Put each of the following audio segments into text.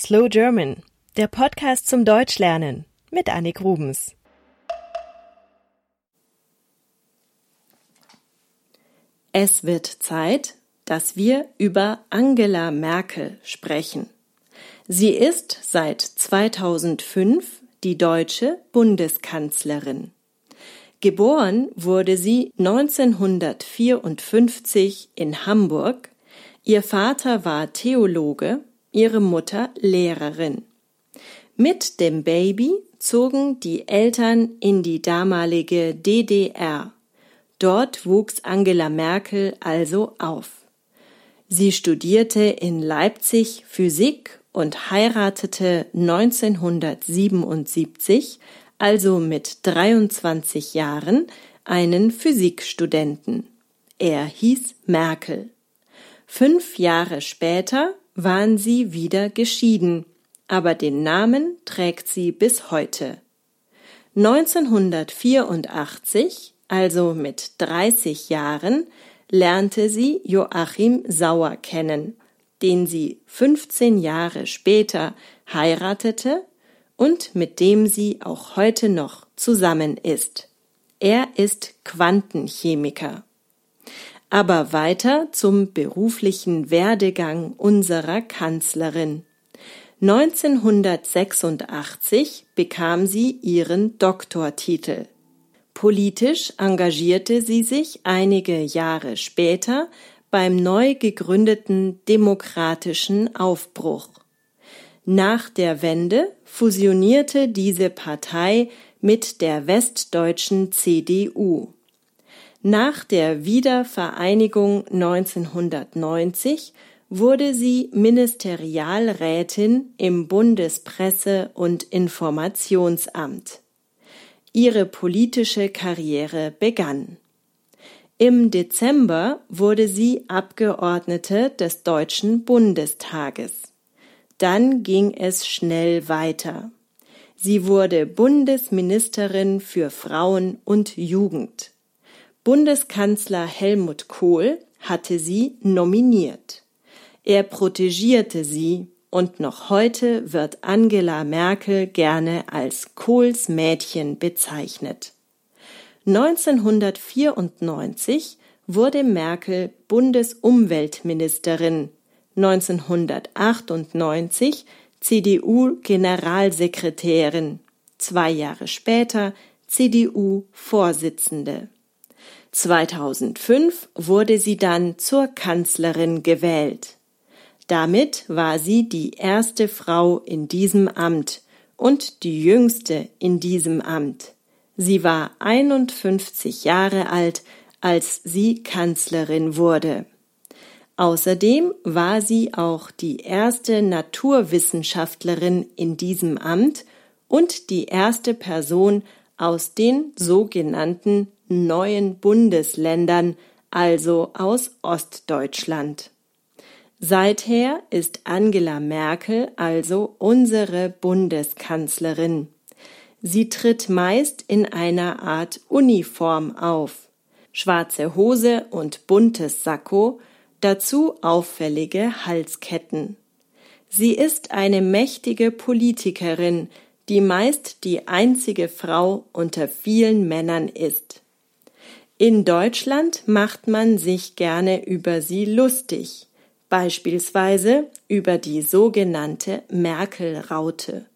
Slow German, der Podcast zum Deutschlernen mit Annik Rubens. Es wird Zeit, dass wir über Angela Merkel sprechen. Sie ist seit 2005 die deutsche Bundeskanzlerin. Geboren wurde sie 1954 in Hamburg. Ihr Vater war Theologe ihre Mutter Lehrerin. Mit dem Baby zogen die Eltern in die damalige DDR. Dort wuchs Angela Merkel also auf. Sie studierte in Leipzig Physik und heiratete 1977, also mit 23 Jahren, einen Physikstudenten. Er hieß Merkel. Fünf Jahre später waren sie wieder geschieden, aber den Namen trägt sie bis heute. 1984, also mit 30 Jahren, lernte sie Joachim Sauer kennen, den sie 15 Jahre später heiratete und mit dem sie auch heute noch zusammen ist. Er ist Quantenchemiker. Aber weiter zum beruflichen Werdegang unserer Kanzlerin. 1986 bekam sie ihren Doktortitel. Politisch engagierte sie sich einige Jahre später beim neu gegründeten Demokratischen Aufbruch. Nach der Wende fusionierte diese Partei mit der westdeutschen CDU. Nach der Wiedervereinigung 1990 wurde sie Ministerialrätin im Bundespresse- und Informationsamt. Ihre politische Karriere begann. Im Dezember wurde sie Abgeordnete des Deutschen Bundestages. Dann ging es schnell weiter. Sie wurde Bundesministerin für Frauen und Jugend. Bundeskanzler Helmut Kohl hatte sie nominiert. Er protegierte sie und noch heute wird Angela Merkel gerne als Kohls Mädchen bezeichnet. 1994 wurde Merkel Bundesumweltministerin, 1998 CDU-Generalsekretärin, zwei Jahre später CDU-Vorsitzende. 2005 wurde sie dann zur Kanzlerin gewählt. Damit war sie die erste Frau in diesem Amt und die jüngste in diesem Amt. Sie war 51 Jahre alt, als sie Kanzlerin wurde. Außerdem war sie auch die erste Naturwissenschaftlerin in diesem Amt und die erste Person aus den sogenannten neuen Bundesländern, also aus Ostdeutschland. Seither ist Angela Merkel also unsere Bundeskanzlerin. Sie tritt meist in einer Art Uniform auf. Schwarze Hose und buntes Sakko, dazu auffällige Halsketten. Sie ist eine mächtige Politikerin, die meist die einzige Frau unter vielen Männern ist. In Deutschland macht man sich gerne über sie lustig, beispielsweise über die sogenannte Merkel-Raute.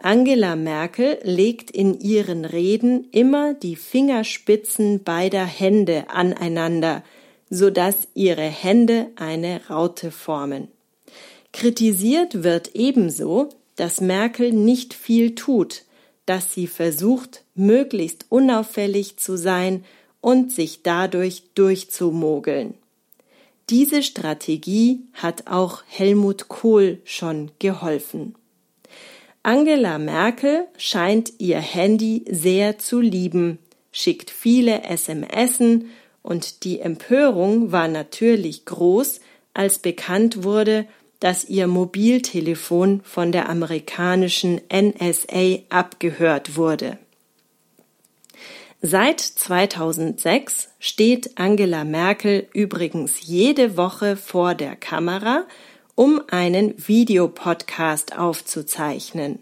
Angela Merkel legt in ihren Reden immer die Fingerspitzen beider Hände aneinander, so dass ihre Hände eine Raute formen. Kritisiert wird ebenso, dass Merkel nicht viel tut, dass sie versucht, möglichst unauffällig zu sein und sich dadurch durchzumogeln. Diese Strategie hat auch Helmut Kohl schon geholfen. Angela Merkel scheint ihr Handy sehr zu lieben, schickt viele SMSen und die Empörung war natürlich groß, als bekannt wurde, dass ihr Mobiltelefon von der amerikanischen NSA abgehört wurde. Seit 2006 steht Angela Merkel übrigens jede Woche vor der Kamera um einen Videopodcast aufzuzeichnen.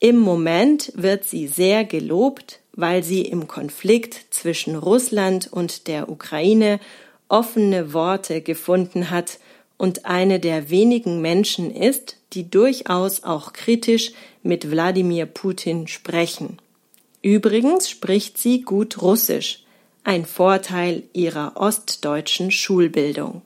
Im Moment wird sie sehr gelobt, weil sie im Konflikt zwischen Russland und der Ukraine offene Worte gefunden hat und eine der wenigen Menschen ist, die durchaus auch kritisch mit Wladimir Putin sprechen. Übrigens spricht sie gut Russisch, ein Vorteil ihrer ostdeutschen Schulbildung.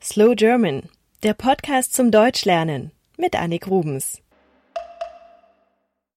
Slow German, der Podcast zum Deutschlernen mit Annik Rubens.